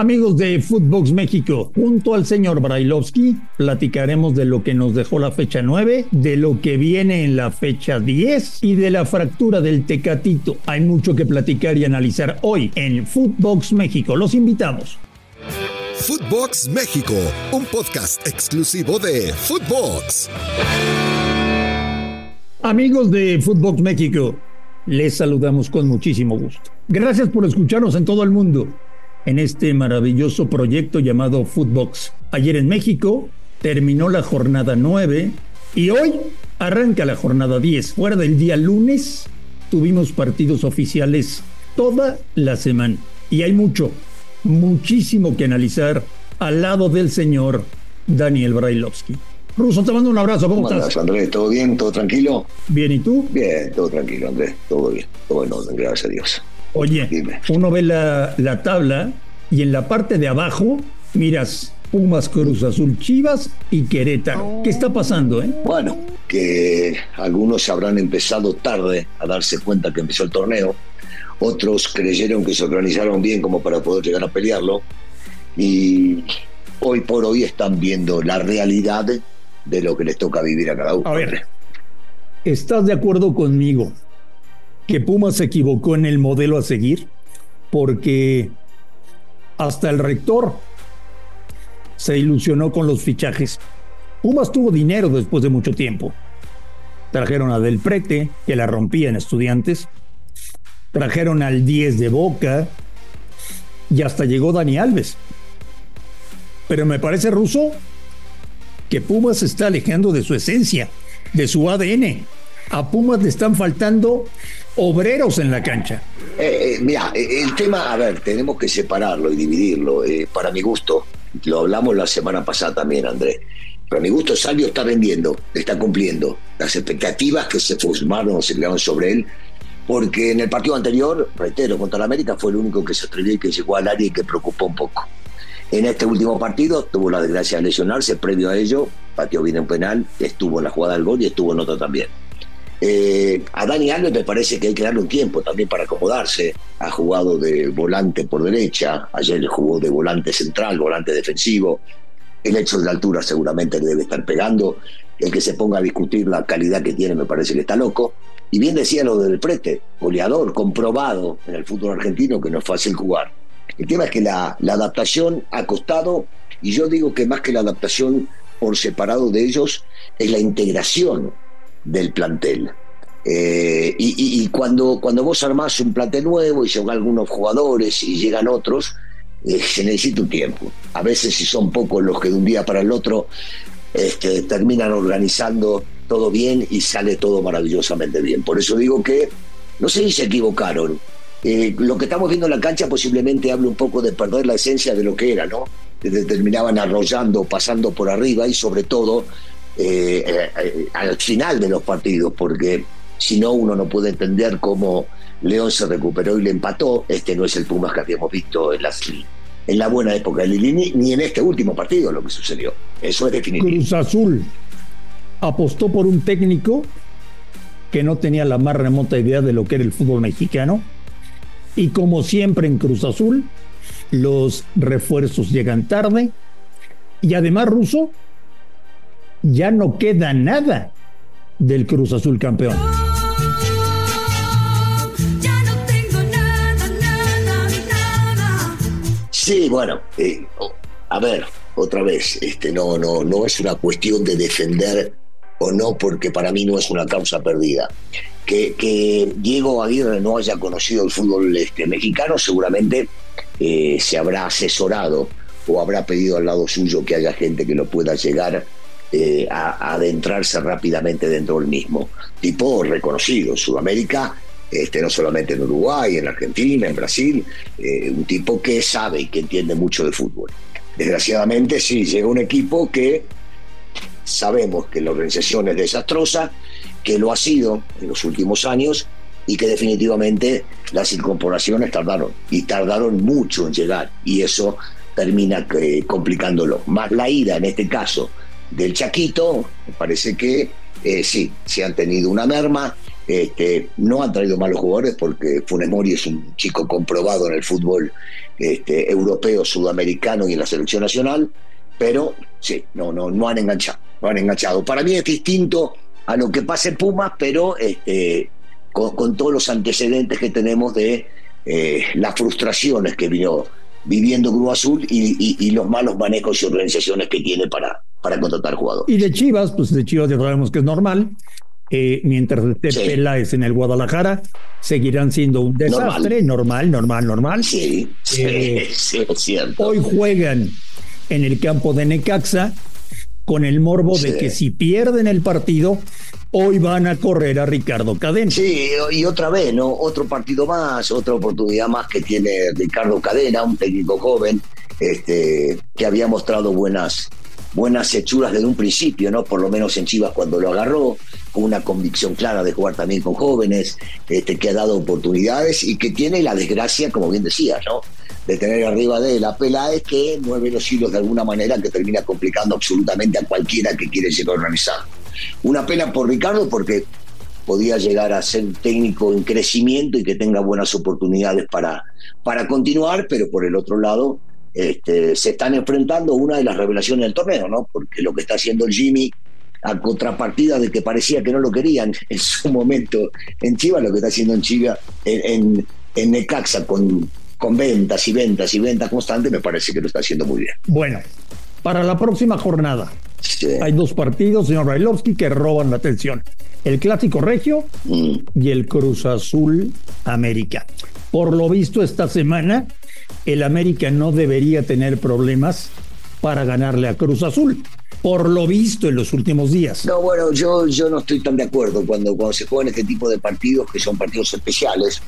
Amigos de Footbox México, junto al señor Brailovsky platicaremos de lo que nos dejó la fecha 9, de lo que viene en la fecha 10 y de la fractura del Tecatito. Hay mucho que platicar y analizar hoy en Footbox México. Los invitamos. Footbox México, un podcast exclusivo de Footbox. Amigos de Footbox México, les saludamos con muchísimo gusto. Gracias por escucharnos en todo el mundo en este maravilloso proyecto llamado Footbox. Ayer en México terminó la jornada 9 y hoy arranca la jornada 10. Fuera del día lunes tuvimos partidos oficiales toda la semana y hay mucho, muchísimo que analizar al lado del señor Daniel Brailovsky. Ruso, te mando un abrazo, ¿cómo, ¿Cómo estás? Andrés? ¿Todo bien? ¿Todo tranquilo? Bien, ¿y tú? Bien, todo tranquilo, Andrés. Todo bien. Todo en orden, gracias a Dios. Oye, Dime. uno ve la, la tabla y en la parte de abajo miras Pumas, Cruz Azul, Chivas y Querétaro. ¿Qué está pasando, eh? Bueno, que algunos habrán empezado tarde a darse cuenta que empezó el torneo. Otros creyeron que se organizaron bien como para poder llegar a pelearlo. Y hoy por hoy están viendo la realidad de lo que les toca vivir a cada uno. A ver, ¿estás de acuerdo conmigo que Pumas se equivocó en el modelo a seguir? Porque hasta el rector se ilusionó con los fichajes. Pumas tuvo dinero después de mucho tiempo. Trajeron a Del Prete, que la rompía en estudiantes. Trajeron al 10 de Boca. Y hasta llegó Dani Alves. Pero me parece ruso que Pumas se está alejando de su esencia, de su ADN. A Pumas le están faltando obreros en la cancha. Eh, eh, mira, eh, el tema, a ver, tenemos que separarlo y dividirlo. eh, para mi gusto, lo hablamos la semana pasada también, Andrés. Para mi gusto, Salvio está vendiendo, está cumpliendo las expectativas que se formaron o se crearon sobre él. Porque en el partido anterior, reitero, contra la América fue el único que se atrevió y que llegó al área y que preocupó un poco. En este último partido tuvo la desgracia de lesionarse, previo a ello, pateó bien un penal, estuvo en la jugada del gol y estuvo en otra también. Eh, a Dani Alves me parece que hay que darle un tiempo también para acomodarse. Ha jugado de volante por derecha, ayer jugó de volante central, volante defensivo. El hecho de la altura seguramente le debe estar pegando. El que se ponga a discutir la calidad que tiene me parece que está loco. Y bien decía lo del prete, goleador, comprobado en el fútbol argentino que no es fácil jugar. El tema es que la, la adaptación ha costado, y yo digo que más que la adaptación por separado de ellos, es la integración del plantel. Eh, y, cuando, cuando vos armás un plantel nuevo y llegan algunos jugadores y llegan otros, eh, se necesita un tiempo. A veces si son pocos los que de un día para el otro este, terminan organizando todo bien y sale todo maravillosamente bien. Por eso digo que no sé si se equivocaron. Eh, lo que estamos viendo en la cancha posiblemente hable un poco de perder la esencia de lo que era, ¿no? Que terminaban arrollando, pasando por arriba y sobre todo eh, eh, al final de los partidos, porque si no uno no puede entender cómo León se recuperó y le empató. Este no es el Pumas que habíamos visto en, las, en la buena época de Lilini, ni en este último partido lo que sucedió. Eso es definitivo. Cruz Azul apostó por un técnico que no tenía la más remota idea de lo que era el fútbol mexicano. Y como siempre en Cruz Azul, los refuerzos llegan tarde. Y además, Ruso, ya no queda nada del Cruz Azul campeón. Sí, bueno, eh, a ver, otra vez, este, no, no, no es una cuestión de defender o no, porque para mí no es una causa perdida. Que, que Diego Aguirre no haya conocido el fútbol este, mexicano, seguramente eh, se habrá asesorado o habrá pedido al lado suyo que haya gente que lo pueda llegar eh, a, adentrarse rápidamente dentro del mismo. Tipo reconocido en Sudamérica, este, no solamente en Uruguay, en Argentina, en Brasil, eh, un tipo que sabe y que entiende mucho de fútbol. Desgraciadamente sí, llega un equipo que sabemos que la organización es desastrosa, que lo ha sido en los últimos años y que definitivamente las incorporaciones tardaron y tardaron mucho en llegar y eso termina eh, complicándolo. Más la ida en este caso del Chaquito, me parece que eh, sí, se han tenido una merma, este, no han traído malos jugadores porque Funes Mori es un chico comprobado en el fútbol este, europeo, sudamericano y en la selección nacional, pero sí, no, no, no han enganchado, han enganchado. Para mí es distinto a lo que pasa en Pumas, pero este, con, todos los antecedentes que tenemos de eh, las frustraciones que vino viviendo Cruz Azul y, los malos manejos y organizaciones que tiene para, para contratar jugadores. Y de Chivas, pues de Chivas ya sabemos que es normal. Eh, mientras esté Peláez en el Guadalajara, seguirán siendo un desastre, normal, normal, normal. Sí, sí, eh, sí, es cierto. Hoy juegan en el campo de Necaxa con el morbo de que si pierden el partido, hoy van a correr a Ricardo Cadena. Sí, y otra vez, ¿no? Otro partido más, otra oportunidad más que tiene Ricardo Cadena, un técnico joven, este, que había mostrado buenas, buenas hechuras desde un principio, ¿no? Por lo menos en Chivas cuando lo agarró, con una convicción clara de jugar también con jóvenes, este, que ha dado oportunidades y que tiene la desgracia, como bien decías, ¿no? De tener arriba de la Peláez que mueve los hilos de alguna manera que termina complicando absolutamente a cualquiera que quiere llegar a organizar. Una pena por Ricardo porque podía llegar a ser técnico en crecimiento y que tenga buenas oportunidades para, para continuar, pero por el otro lado este, se están enfrentando una de las revelaciones del torneo, ¿no? Porque lo que está haciendo el Jimmy a contrapartida de que parecía que no lo querían en su momento en Chivas, lo que está haciendo en Chivas, en, en Necaxa con con ventas y ventas y ventas constantes, me parece que lo está haciendo muy bien. Bueno, para la próxima jornada hay dos partidos, señor Bailovsky, que roban la atención. El Clásico Regio mm. y el Cruz Azul América. Por lo visto esta semana, el América no debería tener problemas para ganarle a Cruz Azul por lo visto en los últimos días. No, bueno, yo, yo no estoy tan de acuerdo cuando, cuando se juegan este tipo de partidos, que son partidos especiales,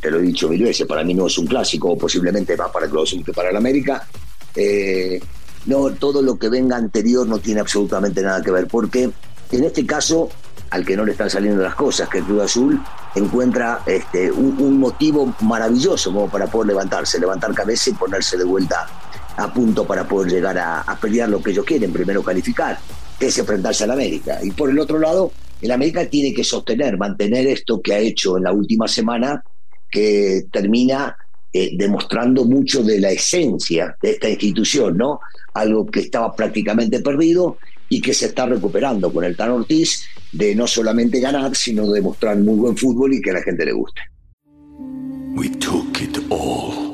te lo he dicho mil veces, para mí no es un clásico, posiblemente más para Cruz que para el América. Eh, no, todo lo que venga anterior no tiene absolutamente nada que ver, porque en este caso, al que no le están saliendo las cosas, que el Cruz Azul encuentra este, un, un motivo maravilloso como para poder levantarse, levantar cabeza y ponerse de vuelta a punto para poder llegar a, pelear lo que ellos quieren, primero calificar, que es enfrentarse al América. Y por el otro lado, el América tiene que sostener, mantener esto que ha hecho en la última semana, que termina eh, demostrando mucho de la esencia de esta institución, ¿no? Algo que estaba prácticamente perdido y que se está recuperando con el Tan Ortiz de no solamente ganar, sino de demostrar muy buen fútbol y que a la gente le guste. We took it all.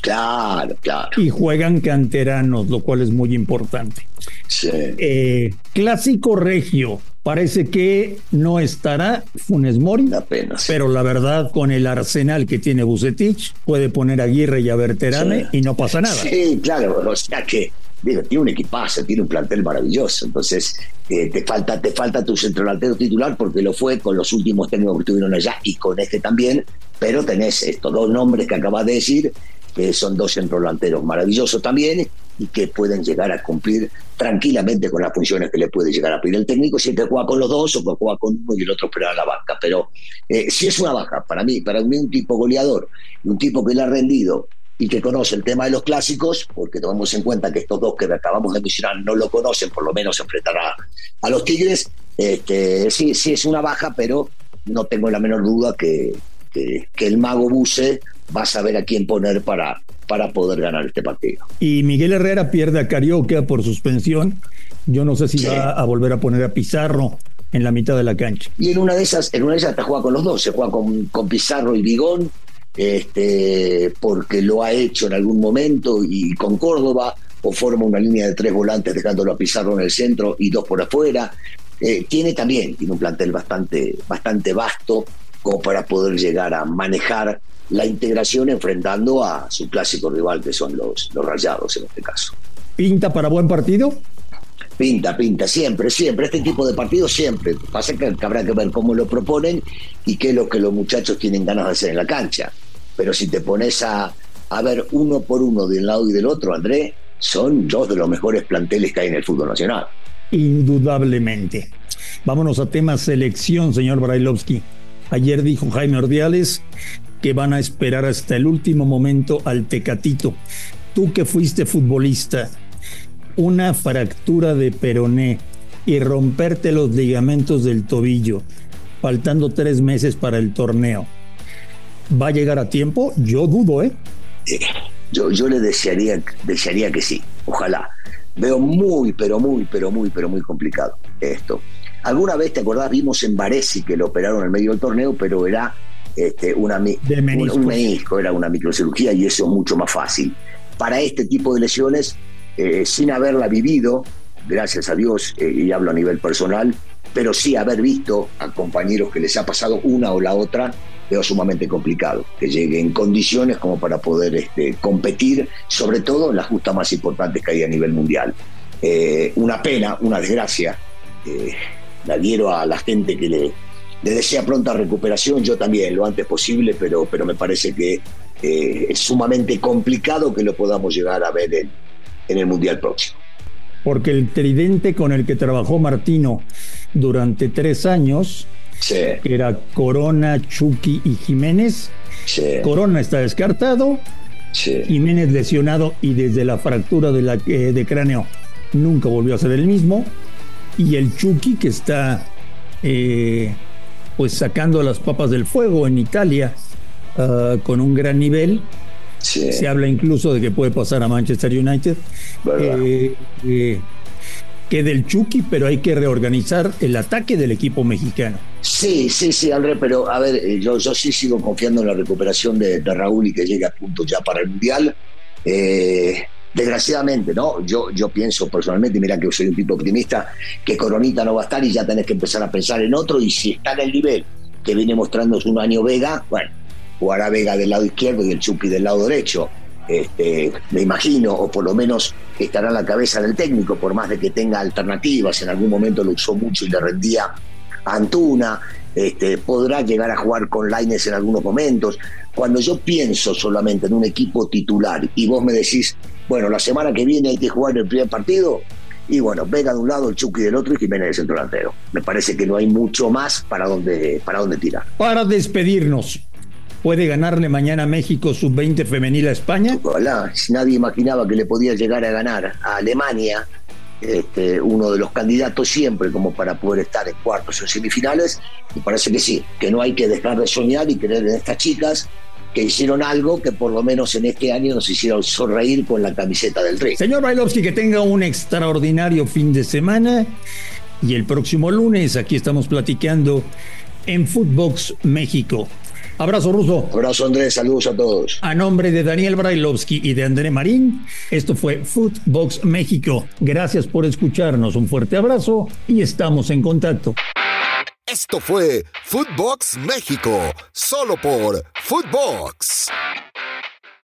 Claro, claro. Y juegan canteranos, lo cual es muy importante. Sí. Eh, clásico regio. Parece que no estará Funes Mori, Apenas. pero la verdad, con el arsenal que tiene Bucetich, puede poner a Aguirre y a Berterame y no pasa nada. Sí, claro, o sea que digo, tiene un equipazo, tiene un plantel maravilloso. Entonces, eh, te falta te falta tu centro delantero titular porque lo fue con los últimos técnicos que estuvieron allá y con este también, pero tenés estos dos nombres que acabas de decir que son dos centrodelanteros maravillosos también y que pueden llegar a cumplir tranquilamente con las funciones que le puede llegar a pedir el técnico, si te juega con los dos o juega con uno y el otro espera la banca. Pero eh, si es una baja, para mí, para un tipo goleador, un tipo que le ha rendido y que conoce el tema de los clásicos, porque tomamos en cuenta que estos dos que acabamos de mencionar no lo conocen, por lo menos enfrentará a los Tigres. Este, sí, sí es una baja, pero no tengo la menor duda que, que, el mago Buse va a saber a quién poner para, para poder ganar este partido. Y Miguel Herrera pierde a Carioca por suspensión. Yo no sé si va a volver a poner a Pizarro en la mitad de la cancha. Y en una de esas, en una de esas te juega con los dos, se juega con, con Pizarro y Bigón, este, porque lo ha hecho en algún momento, y con Córdoba, o forma una línea de tres volantes dejándolo a Pizarro en el centro y dos por afuera. Eh, tiene también, tiene un plantel bastante, bastante vasto como para poder llegar a manejar la integración enfrentando a su clásico rival que son los, los rayados en este caso. ¿Pinta para buen partido? Pinta, pinta, siempre, siempre. Este tipo de partidos siempre. Pasa que habrá que ver cómo lo proponen y qué es lo que los muchachos tienen ganas de hacer en la cancha. Pero si te pones a, a ver uno por uno de un lado y del otro, André, son dos de los mejores planteles que hay en el fútbol nacional. Indudablemente. Vámonos a tema selección, señor Brailovsky. Ayer dijo Jaime Ordiales que van a esperar hasta el último momento al Tecatito. Tú que fuiste futbolista, una fractura de peroné y romperte los ligamentos del tobillo, faltando tres meses para el torneo. ¿Va a llegar a tiempo? Yo dudo, ¿eh? eh yo, yo le desearía, desearía que sí, ojalá. Veo muy, pero muy, pero muy, pero muy complicado esto. Alguna vez, ¿te acordás? Vimos en Varesi que lo operaron en medio del torneo, pero era este, una, un menisco, era una microcirugía y eso es mucho más fácil. Para este tipo de lesiones, eh, sin haberla vivido, gracias a Dios, eh, y hablo a nivel personal, pero sí haber visto a compañeros que les ha pasado una o la otra, veo sumamente complicado que llegue en condiciones como para poder este, competir, sobre todo en las justas más importantes que hay a nivel mundial. Eh, una pena, una desgracia. Eh, adhiero a la gente que le, le, desea pronta recuperación, yo también, lo antes posible, pero, pero me parece que eh, es sumamente complicado que lo podamos llegar a ver en, en el Mundial próximo. Porque el tridente con el que trabajó Martino durante tres años era Corona, Chucky y Jiménez. Corona está descartado, Jiménez lesionado y desde la fractura de, la, eh, de cráneo nunca volvió a ser el mismo. Y el Chucky que está eh, pues sacando las papas del fuego en Italia ah, con un gran nivel. Se habla incluso de que puede pasar a Manchester United que del Chucky, pero hay que reorganizar el ataque del equipo mexicano. Sí, sí, sí, André, pero a ver, eh, yo, yo sí sigo confiando en la recuperación de, Raúl y que llegue a punto ya para el Mundial. Eh, desgraciadamente, ¿no? Yo, yo pienso personalmente, mira que soy un tipo optimista, que Coronita no va a estar y ya tenés que empezar a pensar en otro y si está en el nivel que viene mostrando un año Vega, bueno, jugará Vega del lado izquierdo y el Chucky del lado derecho. Este, me imagino, o por lo menos estará en la cabeza del técnico, por más de que tenga alternativas, en algún momento lo usó mucho y le rendía a Antuna, este, podrá llegar a jugar con Laines en algunos momentos. Cuando yo pienso solamente en un equipo titular y vos me decís, bueno, la semana que viene hay que jugar el primer partido, y bueno, Vega de un lado, el Chucky del otro y Jiménez del centro delantero. Me parece que no hay mucho más para dónde, para dónde tirar. Para despedirnos, ¿Puede ganarle mañana México sub-20 femenil a España? Hola, nadie imaginaba que le podía llegar a ganar a Alemania, este, uno de los candidatos siempre como para poder estar en cuartos o semifinales, y parece que sí, que no hay que dejar de soñar y creer en estas chicas que hicieron algo que por lo menos en este año nos hicieron sonreír con la camiseta del rey. Señor Bailovsky, que tenga un extraordinario fin de semana y el próximo lunes aquí estamos platicando en Footbox México. Abrazo ruso. Abrazo Andrés, saludos a todos. A nombre de Daniel Brailovsky y de André Marín, esto fue Footbox México. Gracias por escucharnos, un fuerte abrazo y estamos en contacto. Esto fue Footbox México, solo por Footbox.